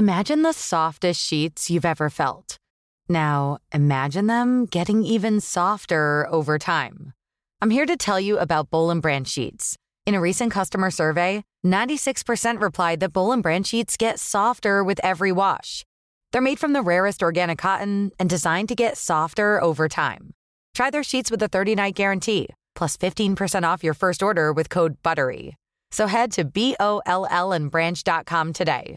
Imagine the softest sheets you've ever felt. Now, imagine them getting even softer over time. I'm here to tell you about Bowl and Branch sheets. In a recent customer survey, 96% replied that Bowl and Branch sheets get softer with every wash. They're made from the rarest organic cotton and designed to get softer over time. Try their sheets with a 30-night guarantee, plus 15% off your first order with code BUTTERY. So head to B-O-L-L and branch.com today.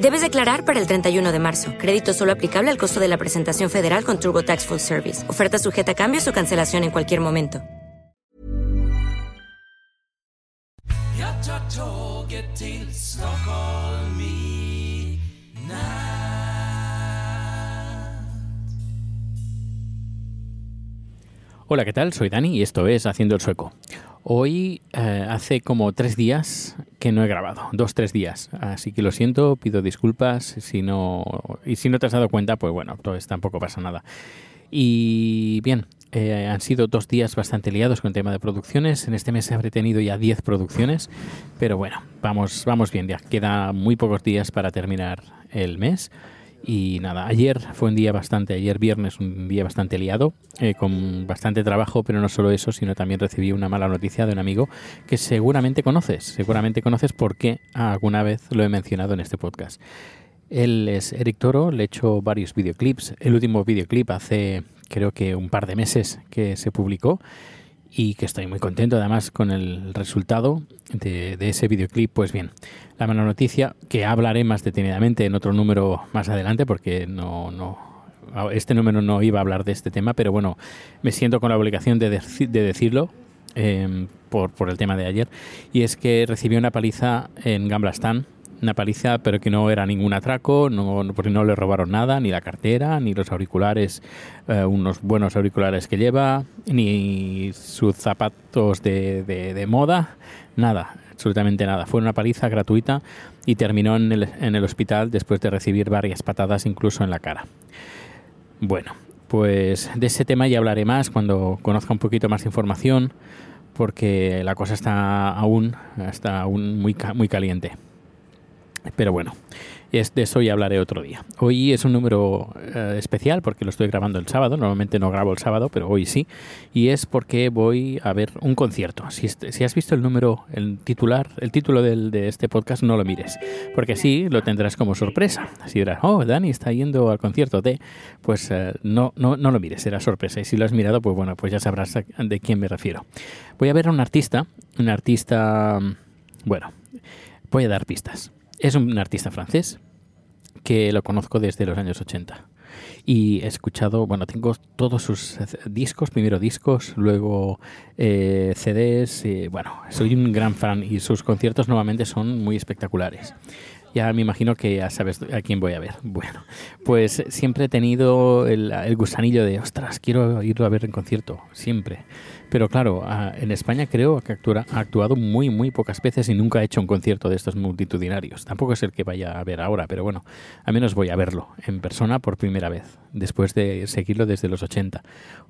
Debes declarar para el 31 de marzo. Crédito solo aplicable al costo de la presentación federal con TurboTax Full Service. Oferta sujeta a cambios o cancelación en cualquier momento. Hola, ¿qué tal? Soy Dani y esto es Haciendo el Sueco. Hoy eh, hace como tres días que no he grabado, dos, tres días. Así que lo siento, pido disculpas si no, y si no te has dado cuenta, pues bueno, pues tampoco pasa nada. Y bien, eh, han sido dos días bastante liados con el tema de producciones. En este mes habré tenido ya 10 producciones, pero bueno, vamos, vamos bien, ya queda muy pocos días para terminar el mes. Y nada, ayer fue un día bastante, ayer viernes, un día bastante liado, eh, con bastante trabajo, pero no solo eso, sino también recibí una mala noticia de un amigo que seguramente conoces, seguramente conoces porque alguna vez lo he mencionado en este podcast. Él es Eric Toro, le he hecho varios videoclips. El último videoclip hace creo que un par de meses que se publicó y que estoy muy contento además con el resultado de, ese videoclip. Pues bien, la mala noticia, que hablaré más detenidamente en otro número más adelante, porque no, no, este número no iba a hablar de este tema, pero bueno, me siento con la obligación de, de decirlo. Em, por, el tema de ayer y es que recibí una paliza en Gamblastan una paliza, pero que no era ningún atraco, no, porque no le robaron nada, ni la cartera, ni los auriculares, eh, unos buenos auriculares que lleva, ni sus zapatos de, de, moda, nada, absolutamente nada. Fue una paliza gratuita y terminó en el, en el hospital después de recibir varias patadas incluso en la cara. Bueno, pues de ese tema ya hablaré más cuando conozca un poquito más de información, porque la cosa está aún, está aún muy, muy caliente. Pero bueno, es de eso ya hablaré otro día. Hoy es un número eh, especial porque lo estoy grabando el sábado. Normalmente no grabo el sábado, pero hoy sí. Y es porque voy a ver un concierto. Si, si has visto el número, el titular, el título del, de este podcast, no lo mires. Porque así lo tendrás como sorpresa. Así dirás, oh, Dani está yendo al concierto de. Pues eh, no, no, no lo mires, será sorpresa. Y si lo has mirado, pues bueno, pues ya sabrás de quién me refiero. Voy a ver a un artista. Un artista. Bueno, voy a dar pistas. Es un artista francés que lo conozco desde los años 80. Y he escuchado, bueno, tengo todos sus discos, primero discos, luego eh, CDs, bueno, soy un gran fan y sus conciertos nuevamente son muy espectaculares. Ya me imagino que ya sabes a quién voy a ver. Bueno, pues siempre he tenido el, el gusanillo de, ostras, quiero irlo a ver en concierto, siempre. Pero claro, en España creo que ha actuado muy, muy pocas veces y nunca ha hecho un concierto de estos multitudinarios. Tampoco es el que vaya a ver ahora, pero bueno, al menos voy a verlo en persona por primera vez, después de seguirlo desde los 80.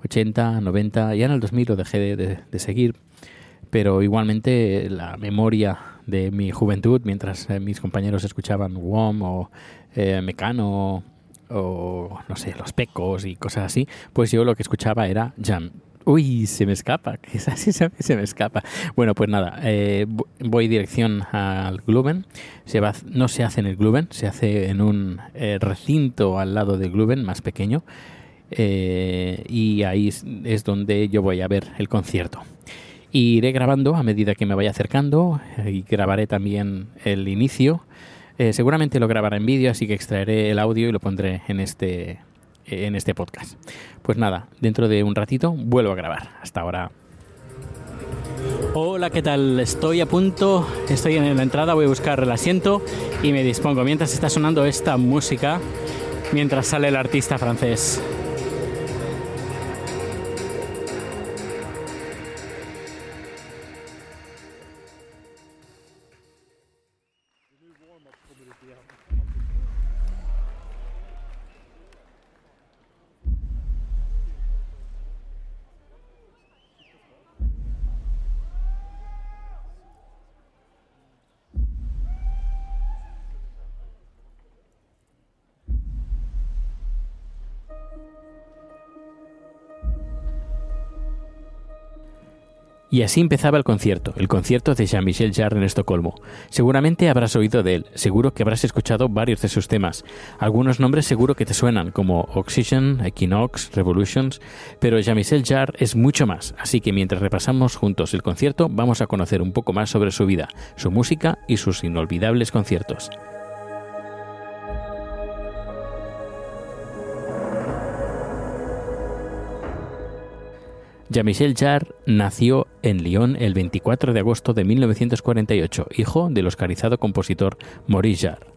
80, 90, ya en el 2000 lo dejé de, seguir, pero igualmente la memoria de mi juventud, mientras eh, mis compañeros escuchaban WOM o eh, Mecano o no sé, los pecos y cosas así, pues yo lo que escuchaba era Jam Uy, se me escapa, quizás sí se, me escapa. Bueno, pues nada, eh, voy dirección al Gluben. Se va, no se hace en el Gluben, se hace en un eh, recinto al lado del Gluben, más pequeño. Eh, y ahí es, donde yo voy a ver el concierto. Iré grabando a medida que me vaya acercando y grabaré también el inicio. seguramente lo grabaré en vídeo, así que extraeré el audio y lo pondré en este en este podcast. Pues nada, dentro de un ratito vuelvo a grabar. Hasta ahora. Hola, ¿qué tal? Estoy a punto, estoy en la entrada, voy a buscar el asiento y me dispongo mientras está sonando esta música, mientras sale el artista francés. Y así empezaba el concierto, el concierto de Jean-Michel Jarre en Estocolmo. Seguramente habrás oído de él, seguro que habrás escuchado varios de sus temas. Algunos nombres seguro que te suenan, como Oxygen, Equinox, Revolutions, pero Jean-Michel Jarre es mucho más, así que mientras repasamos juntos el concierto, vamos a conocer un poco más sobre su vida, su música y sus inolvidables conciertos. Jean-Michel Jarre nació en Lyon el 24 de agosto de 1948, hijo del oscarizado compositor Maurice Jarre.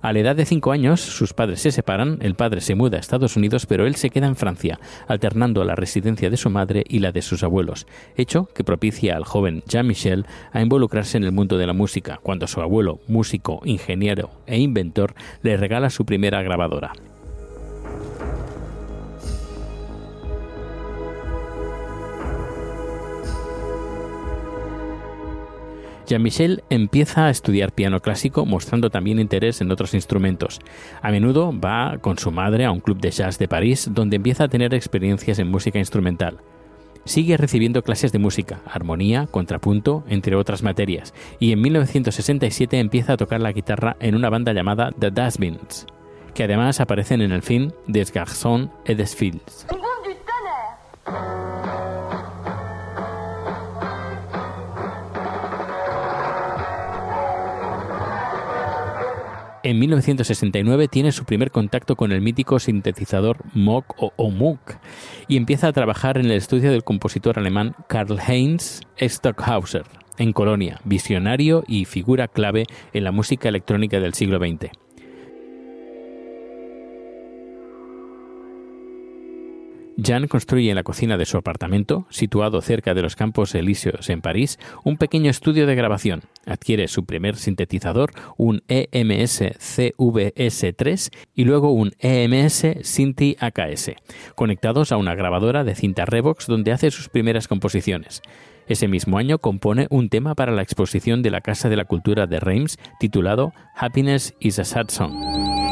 A la edad de cinco años, sus padres se separan, el padre se muda a Estados Unidos, pero él se queda en Francia, alternando la residencia de su madre y la de sus abuelos, hecho que propicia al joven Jean-Michel a involucrarse en el mundo de la música, cuando su abuelo, músico, ingeniero e inventor, le regala su primera grabadora. Jean-Michel empieza a estudiar piano clásico mostrando también interés en otros instrumentos. A menudo va con su madre a un club de jazz de París donde empieza a tener experiencias en música instrumental. Sigue recibiendo clases de música, armonía, contrapunto, entre otras materias, y en 1967 empieza a tocar la guitarra en una banda llamada The Dustbins, que además aparecen en el film Des Garçons et des Filles. En 1969 tiene su primer contacto con el mítico sintetizador Moog o, Moog y empieza a trabajar en el estudio del compositor alemán Karl-Heinz Stockhauser en Colonia, visionario y figura clave en la música electrónica del siglo XX. Jan construye en la cocina de su apartamento, situado cerca de los Campos Elíseos en París, un pequeño estudio de grabación. Adquiere su primer sintetizador, un EMS CVS3 y luego un EMS Sinti AKS, conectados a una grabadora de cinta Revox donde hace sus primeras composiciones. Ese mismo año compone un tema para la exposición de la Casa de la Cultura de Reims titulado Happiness is a Sad Song.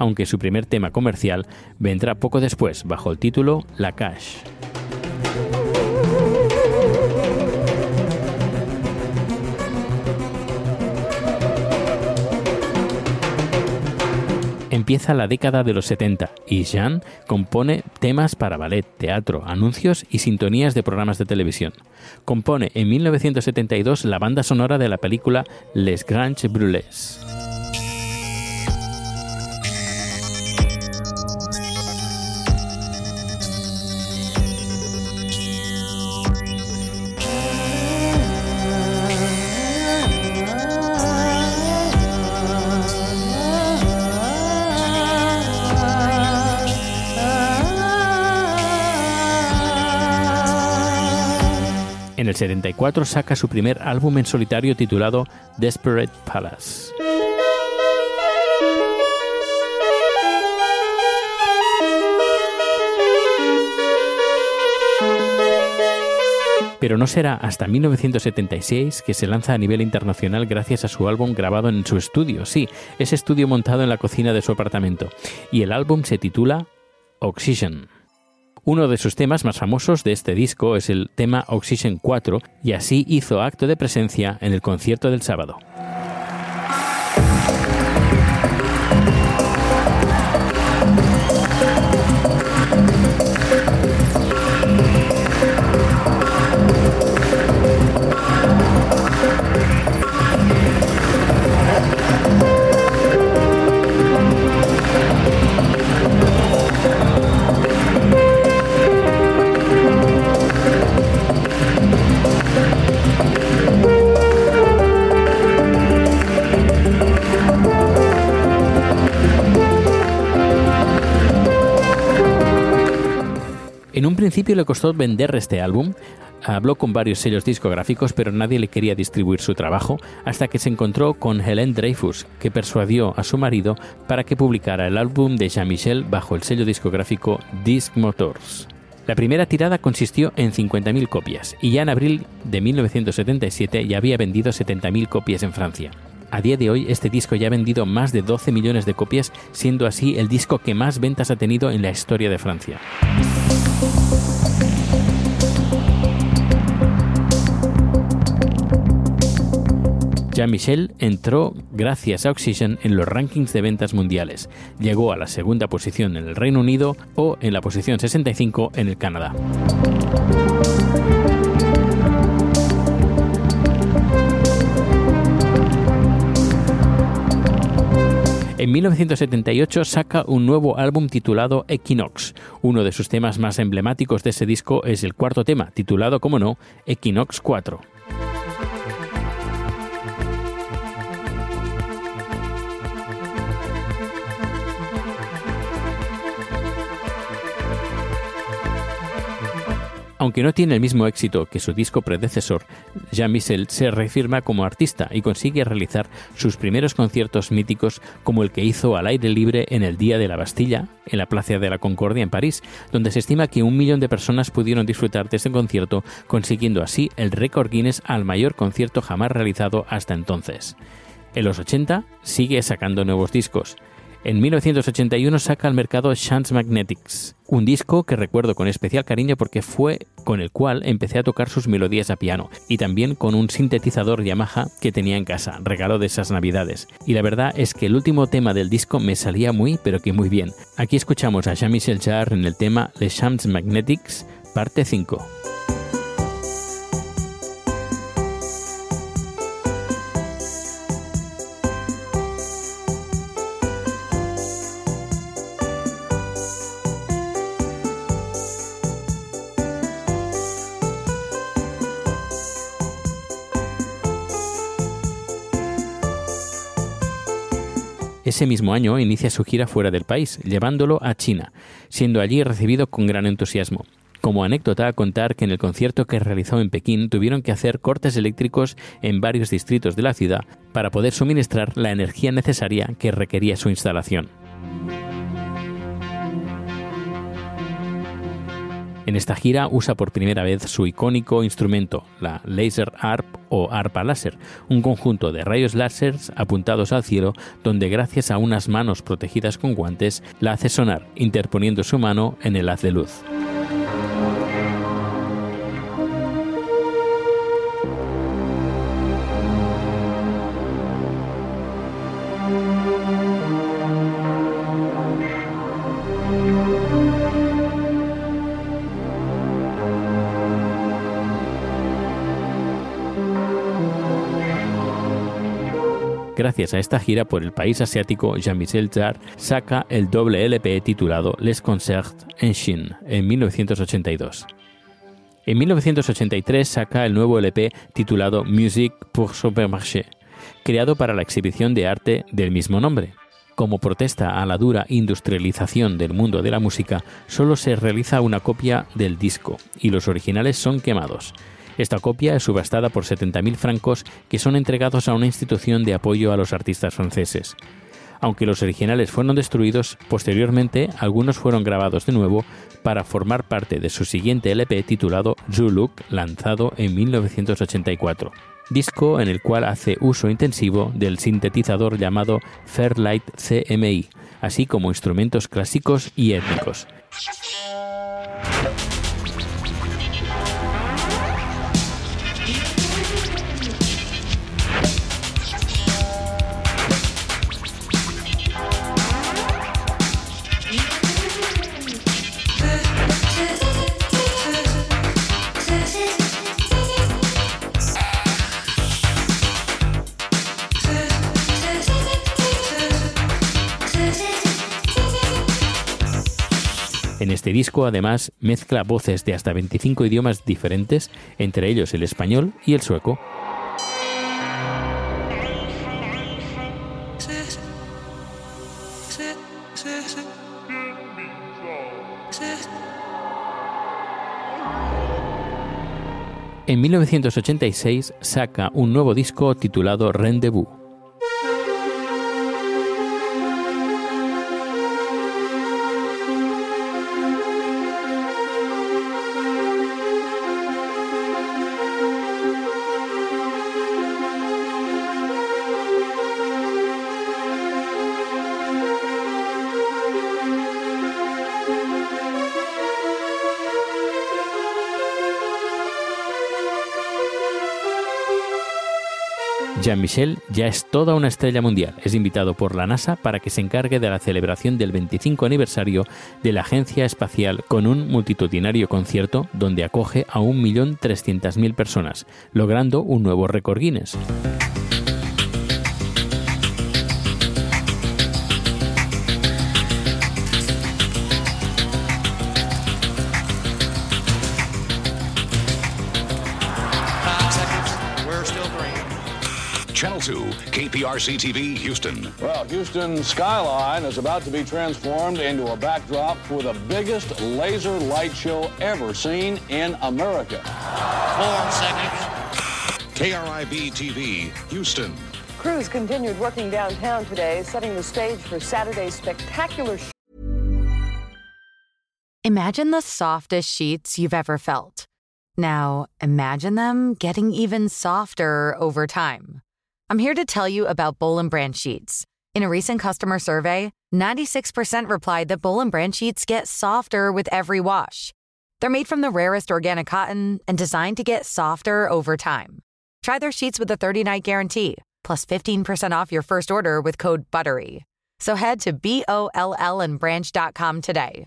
Aunque su primer tema comercial vendrá poco después bajo el título La Cash. Empieza la década de los 70 y Jean compone temas para ballet, teatro, anuncios y sintonías de programas de televisión. Compone en 1972 la banda sonora de la película Les Granges Brûlés. El 74 saca su primer álbum en solitario titulado Desperate Palace. Pero no será hasta 1976 que se lanza a nivel internacional gracias a su álbum grabado en su estudio, sí, ese estudio montado en la cocina de su apartamento. Y el álbum se titula Oxygen. Uno de sus temas más famosos de este disco es el tema Oxygen 4 y así hizo acto de presencia en el concierto del sábado. Principio le costó vender este álbum, habló con varios sellos discográficos, pero nadie le quería distribuir su trabajo hasta que se encontró con Helen Dreyfus, que persuadió a su marido para que publicara el álbum de Jean-Michel bajo el sello discográfico Disc Motors. La primera tirada consistió en 50.000 copias y ya en abril de 1977 ya había vendido 70.000 copias en Francia. A día de hoy este disco ya ha vendido más de 12 millones de copias, siendo así el disco que más ventas ha tenido en la historia de Francia. Jean-Michel entró gracias a Oxygen en los rankings de ventas mundiales. Llegó a la segunda posición en el Reino Unido o en la posición 65 en el Canadá. En 1978 saca un nuevo álbum titulado Equinox. Uno de sus temas más emblemáticos de ese disco es el cuarto tema, titulado, como no, Equinox 4. Aunque no tiene el mismo éxito que su disco predecesor, Jean-Michel se reafirma como artista y consigue realizar sus primeros conciertos míticos como el que hizo al aire libre en el Día de la Bastilla, en la Plaza de la Concordia en París, donde se estima que un millón de personas pudieron disfrutar de ese concierto, consiguiendo así el récord Guinness al mayor concierto jamás realizado hasta entonces. En los 80 sigue sacando nuevos discos. En 1981 saca al mercado Chance Magnetics, un disco que recuerdo con especial cariño porque fue con el cual empecé a tocar sus melodías a piano y también con un sintetizador Yamaha que tenía en casa, regalo de esas navidades. Y la verdad es que el último tema del disco me salía muy pero que muy bien. Aquí escuchamos a Jean-Michel Jarre en el tema Les Champs Magnetics, parte 5. Ese mismo año inicia su gira fuera del país, llevándolo a China, siendo allí recibido con gran entusiasmo. Como anécdota, a contar que en el concierto que realizó en Pekín tuvieron que hacer cortes eléctricos en varios distritos de la ciudad para poder suministrar la energía necesaria que requería su instalación. En esta gira usa por primera vez su icónico instrumento, la Laser Harp o arpa láser, un conjunto de rayos láser apuntados al cielo donde gracias a unas manos protegidas con guantes la hace sonar, interponiendo su mano en el haz de luz. Gracias a esta gira por el país asiático, Jean-Michel Jarre saca el doble LP titulado Les Concerts en Chine en 1982. En 1983 saca el nuevo LP titulado Music pour Supermarché, creado para la exhibición de arte del mismo nombre. Como protesta a la dura industrialización del mundo de la música, solo se realiza una copia del disco y los originales son quemados. Esta copia es subastada por 70.000 francos que son entregados a una institución de apoyo a los artistas franceses. Aunque los originales fueron destruidos, posteriormente algunos fueron grabados de nuevo para formar parte de su siguiente LP titulado Look, lanzado en 1984 disco en el cual hace uso intensivo del sintetizador llamado Fairlight CMI, así como instrumentos clásicos y étnicos. En este disco, además, mezcla voces de hasta 25 idiomas diferentes, entre ellos el español y el sueco. En 1986 saca un nuevo disco titulado Rendezvous. Jean-Michel ya es toda una estrella mundial. Es invitado por la NASA para que se encargue de la celebración del 25 aniversario de la Agencia Espacial con un multitudinario concierto donde acoge a 1.300.000 personas, logrando un nuevo récord Guinness. KPRC TV, Houston. Well, Houston skyline is about to be transformed into a backdrop for the biggest laser light show ever seen in America. Four seconds. KRIB TV, Houston. Crews continued working downtown today, setting the stage for Saturday's spectacular show. Imagine the softest sheets you've ever felt. Now, imagine them getting even softer over time. I'm here to tell you about Bowl and Branch sheets. In a recent customer survey, 96% replied that Bowl and Branch sheets get softer with every wash. They're made from the rarest organic cotton and designed to get softer over time. Try their sheets with a 30-night guarantee, plus 15% off your first order with code BUTTERY. So head to B-O-L-L and branch.com today.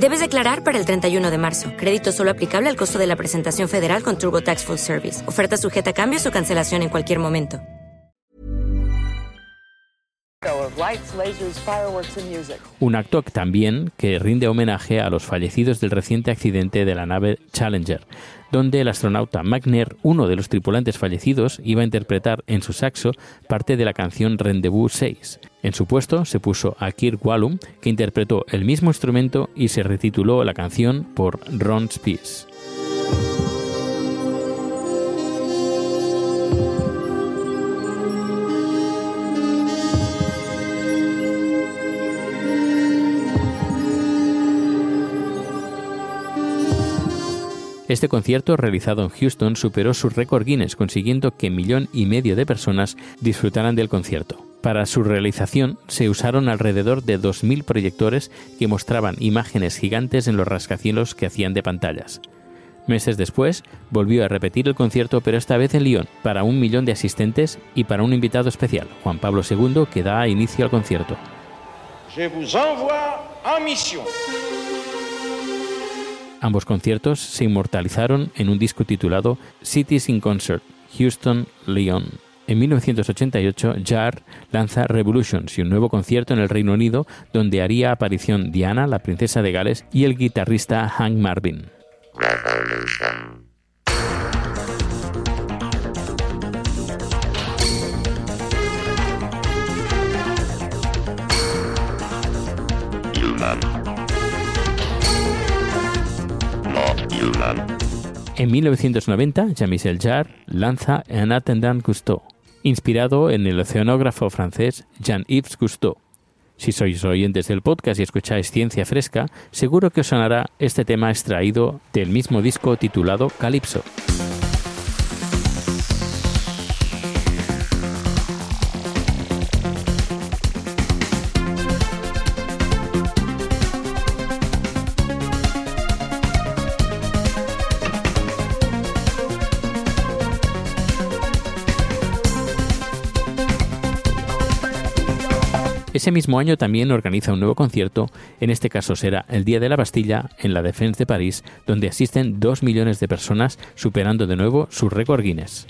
Debes declarar para el 31 de marzo. Crédito solo aplicable al costo de la presentación federal con TurboTax Full Service. Oferta sujeta a cambios o cancelación en cualquier momento. Un acto también que rinde homenaje a los fallecidos del reciente accidente de la nave Challenger, donde el astronauta Magner, uno de los tripulantes fallecidos, iba a interpretar en su saxo parte de la canción Rendezvous 6. En su puesto se puso a Kirk Wallum, que interpretó el mismo instrumento y se retituló la canción por Ron Spears. Este concierto realizado en Houston superó su récord Guinness, consiguiendo que millón y medio de personas disfrutaran del concierto. Para su realización se usaron alrededor de 2.000 proyectores que mostraban imágenes gigantes en los rascacielos que hacían de pantallas. Meses después, volvió a repetir el concierto, pero esta vez en Lyon, para un millón de asistentes y para un invitado especial, Juan Pablo II, que da inicio al concierto. Je vous envoie en mission. Ambos conciertos se inmortalizaron en un disco titulado Cities in Concert, Houston, Lyon. En 1988, Jar lanza Revolutions y un nuevo concierto en el Reino Unido donde haría aparición Diana, la princesa de Gales, y el guitarrista Hank Marvin. En 1990, Jean-Michel Jarre lanza Un Attendant Cousteau, inspirado en el oceanógrafo francés Jean-Yves Cousteau. Si sois oyentes del podcast y escucháis Ciencia Fresca, seguro que os sonará este tema extraído del mismo disco titulado Calypso. Ese mismo año también organiza un nuevo concierto, en este caso será el Día de la Bastilla en la Défense de París, donde asisten dos millones de personas, superando de nuevo su récord Guinness.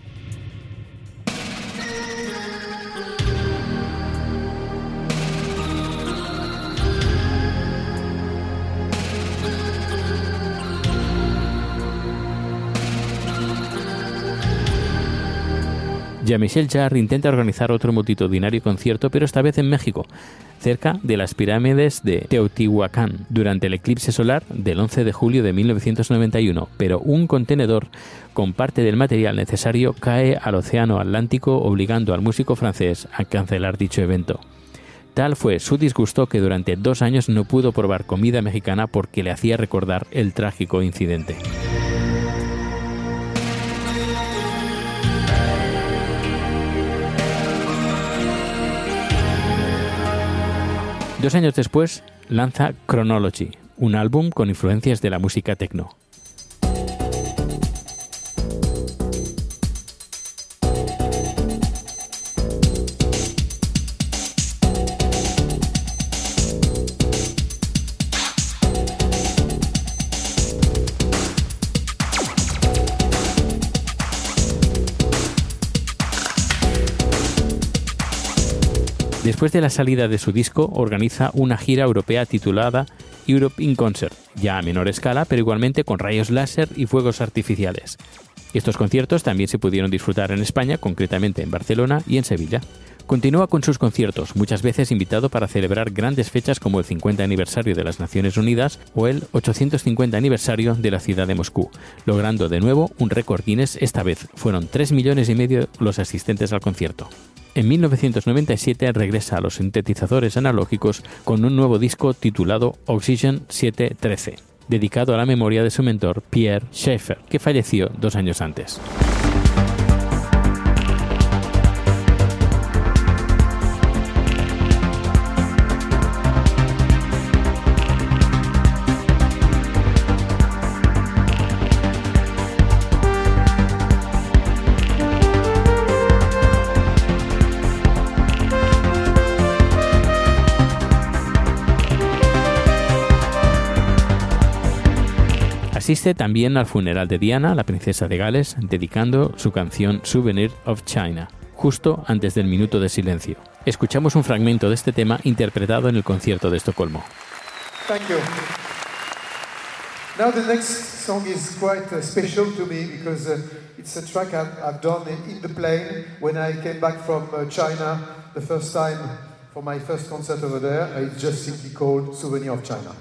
Jean-Michel Jarre intenta organizar otro multitudinario concierto, pero esta vez en México, cerca de las pirámides de Teotihuacán, durante el eclipse solar del 11 de julio de 1991, pero un contenedor con parte del material necesario cae al Océano Atlántico obligando al músico francés a cancelar dicho evento. Tal fue su disgusto que durante dos años no pudo probar comida mexicana porque le hacía recordar el trágico incidente. Dos años después lanza Chronology, un álbum con influencias de la música techno. Después de la salida de su disco, organiza una gira europea titulada Europe in Concert, ya a menor escala, pero igualmente con rayos láser y fuegos artificiales. Estos conciertos también se pudieron disfrutar en España, concretamente en Barcelona y en Sevilla. Continúa con sus conciertos, muchas veces invitado para celebrar grandes fechas como el 50 aniversario de las Naciones Unidas o el 850 aniversario de la ciudad de Moscú, logrando de nuevo un récord Guinness. Esta vez fueron 3 millones y medio los asistentes al concierto. En 1997 regresa a los sintetizadores analógicos con un nuevo disco titulado Oxygen 713, dedicado a la memoria de su mentor Pierre Schaeffer, que falleció dos años antes. Asiste también al funeral de Diana, la princesa de Gales, dedicando su canción Souvenir of China, justo antes del minuto de silencio. Escuchamos un fragmento de este tema interpretado en el concierto de Estocolmo. Thank you. Now the next song is quite uh, special to me because uh, it's a track I've, I've done in the plane when I came back from uh, China the first time for my first concert over there. It's just simply called Souvenir of China.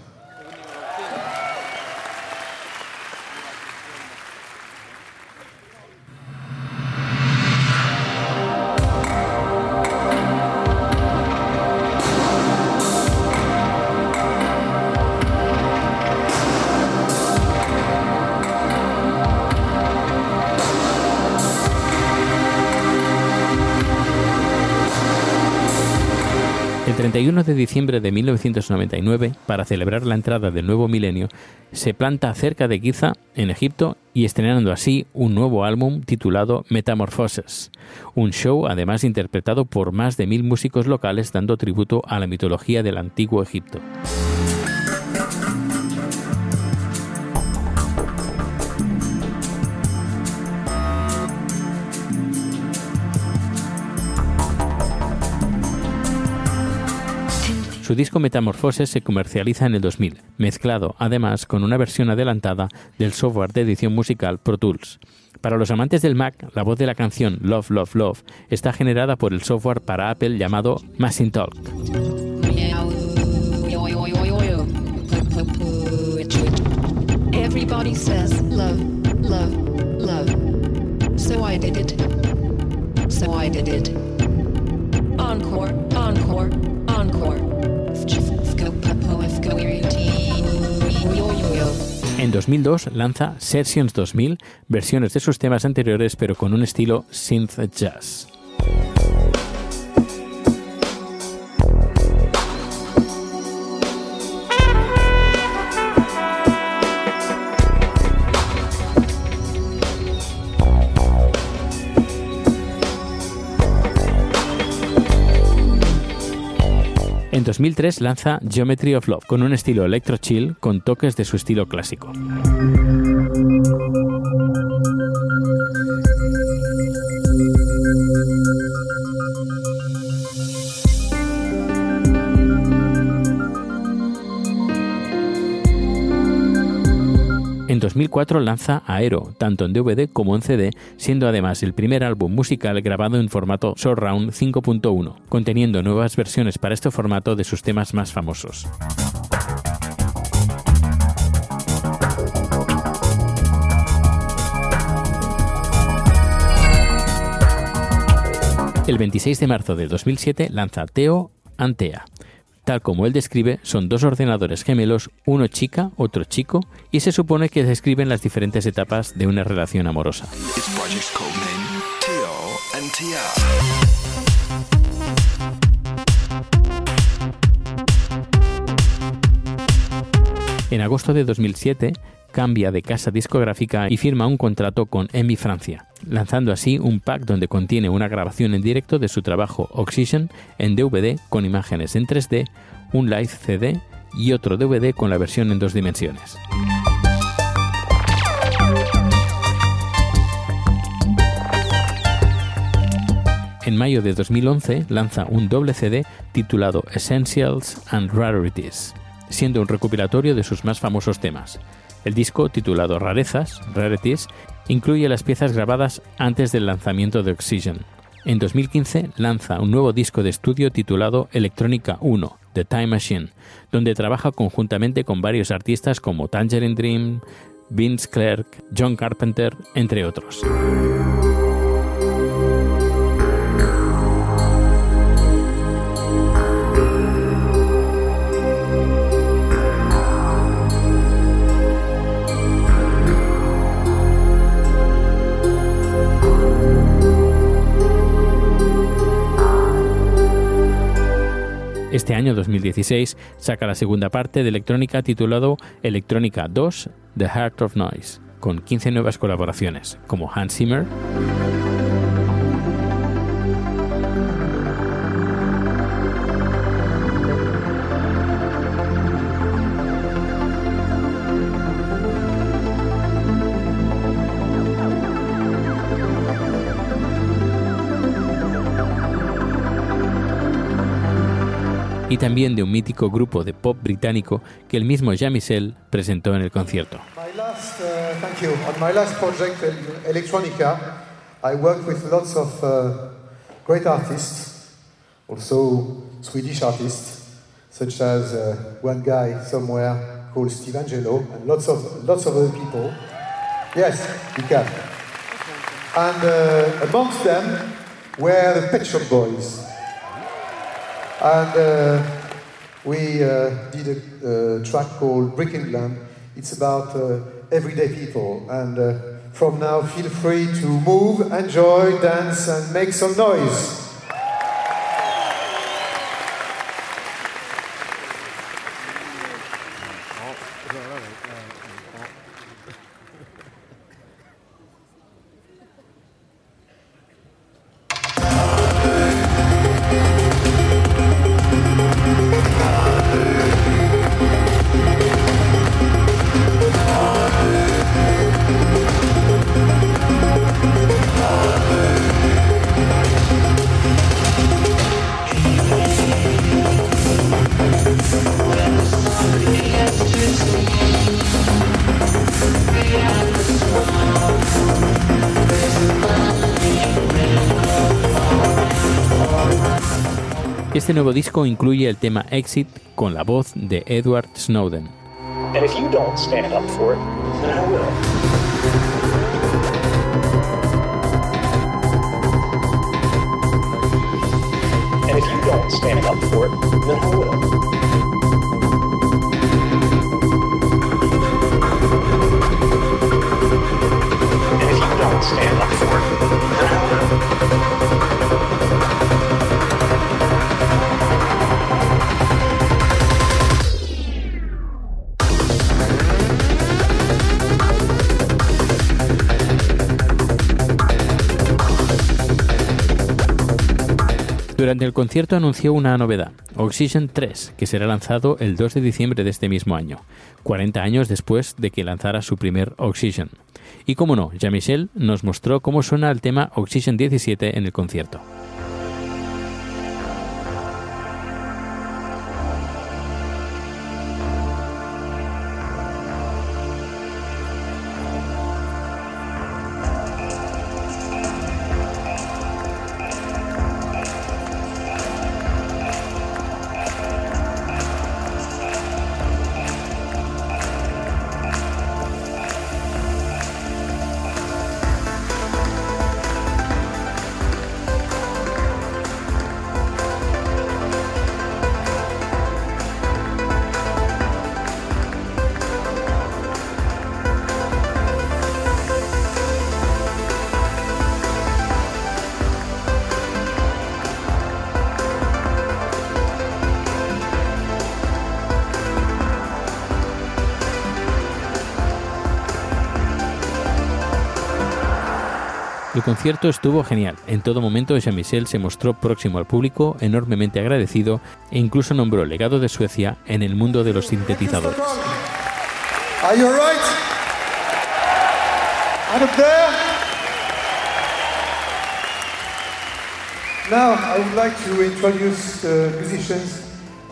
31 de diciembre de 1999, para celebrar la entrada del nuevo milenio, se planta cerca de Giza, en Egipto, y estrenando así un nuevo álbum titulado Metamorphosis, un show además interpretado por más de mil músicos locales dando tributo a la mitología del antiguo Egipto. Su disco Metamorfosis se comercializa en el 2000, mezclado además con una versión adelantada del software de edición musical Pro Tools. Para los amantes del Mac, la voz de la canción Love, Love, Love está generada por el software para Apple llamado Talk. Everybody says love, love, love. So I did it. So I did it. Encore, encore. En 2002 lanza Sessions 2000, versiones de sus temas anteriores pero con un estilo synth jazz. 2003 lanza Geometry of Love con un estilo electro chill con toques de su estilo clásico. 2004 lanza Aero, tanto en DVD como en CD, siendo además el primer álbum musical grabado en formato Surround 5.1, conteniendo nuevas versiones para este formato de sus temas más famosos. El 26 de marzo de 2007 lanza Teo Antea. Tal como él describe, son dos ordenadores gemelos, uno chica, otro chico, y se supone que describen las diferentes etapas de una relación amorosa. En agosto de 2007, cambia de casa discográfica y firma un contrato con EMI Francia, lanzando así un pack donde contiene una grabación en directo de su trabajo Oxygen en DVD con imágenes en 3D, un live CD y otro DVD con la versión en dos dimensiones. En mayo de 2011 lanza un doble CD titulado Essentials and Rarities, siendo un recopilatorio de sus más famosos temas. El disco, titulado Rarezas, Rarities, incluye las piezas grabadas antes del lanzamiento de Oxygen. En 2015 lanza un nuevo disco de estudio titulado Electrónica 1, The Time Machine, donde trabaja conjuntamente con varios artistas como Tangerine Dream, Vince Clark, John Carpenter, entre otros. Este año 2016 saca la segunda parte de Electrónica titulado Electrónica 2 The Heart of Noise, con 15 nuevas colaboraciones, como Hans Zimmer, y también de un mítico grupo de pop británico que el mismo Jean-Michel presentó en el concierto. My last, uh, thank you. On my last project, El- Electronica, I worked with lots of uh, great artists, also Swedish artists, such as uh, one guy somewhere called Steve Angelo, and lots of lots of other people. Yes, you can. And uh, amongst them were the Pet Shop Boys. And uh, we uh, did a uh, track called Brick England. It's about uh, everyday people. And uh, from now, feel free to move, enjoy, dance, and make some noise. Este nuevo disco incluye el tema Exit con la voz de Edward Snowden. Durante el concierto anunció una novedad, Oxygen 3, que será lanzado el 2 de diciembre de este mismo año, 40 años después de que lanzara su primer Oxygen. Y como no, Jean-Michel nos mostró cómo suena el tema Oxygen 17 en el concierto. El concierto estuvo genial. En todo momento Jean-Michel se mostró próximo al público, enormemente agradecido e incluso nombró legado de Suecia en el mundo de los sintetizadores. Now, I would like to introduce the musicians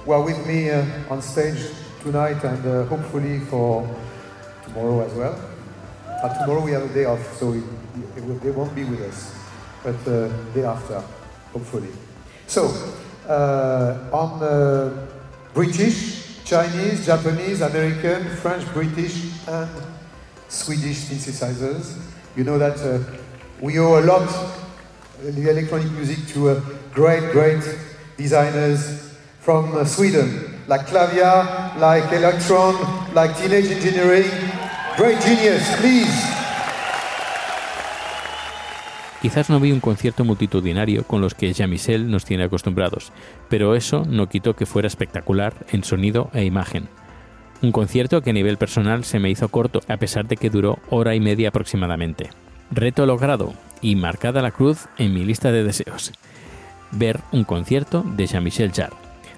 who are with me uh, on stage tonight and uh, hopefully for tomorrow as well. Uh, tomorrow we have a day off, so it, will, they won't be with us, but uh, day after, hopefully. So, uh, on uh, British, Chinese, Japanese, American, French, British, and Swedish synthesizers, you know that uh, we owe a lot the electronic music to uh, great, great designers from uh, Sweden, like Clavia, like Electron, like Teenage Engineering. Great genius, please. Quizás no vi un concierto multitudinario con los que Jean-Michel nos tiene acostumbrados, pero eso no quitó que fuera espectacular en sonido e imagen. Un concierto que a nivel personal se me hizo corto, a pesar de que duró hora y media aproximadamente. Reto logrado y marcada la cruz en mi lista de deseos. Ver un concierto de Jean-Michel Jarre.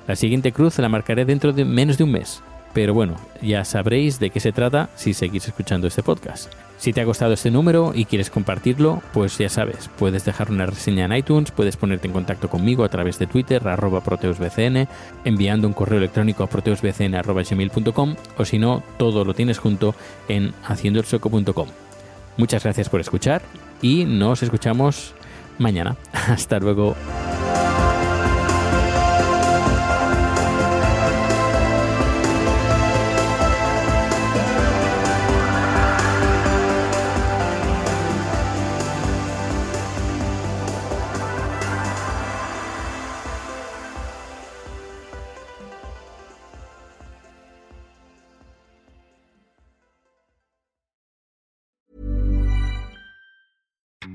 La siguiente cruz la marcaré dentro de menos de un mes, pero bueno, ya sabréis de qué se trata si seguís escuchando este podcast. Si te ha gustado este número y quieres compartirlo, pues ya sabes, puedes dejar una reseña en iTunes, puedes ponerte en contacto conmigo a través de Twitter, arroba proteusbcn, enviando un correo electrónico a proteusbcn.gmail.com o si no, todo lo tienes junto en haciendoelsueco.com. Muchas gracias por escuchar y nos escuchamos mañana. Hasta luego.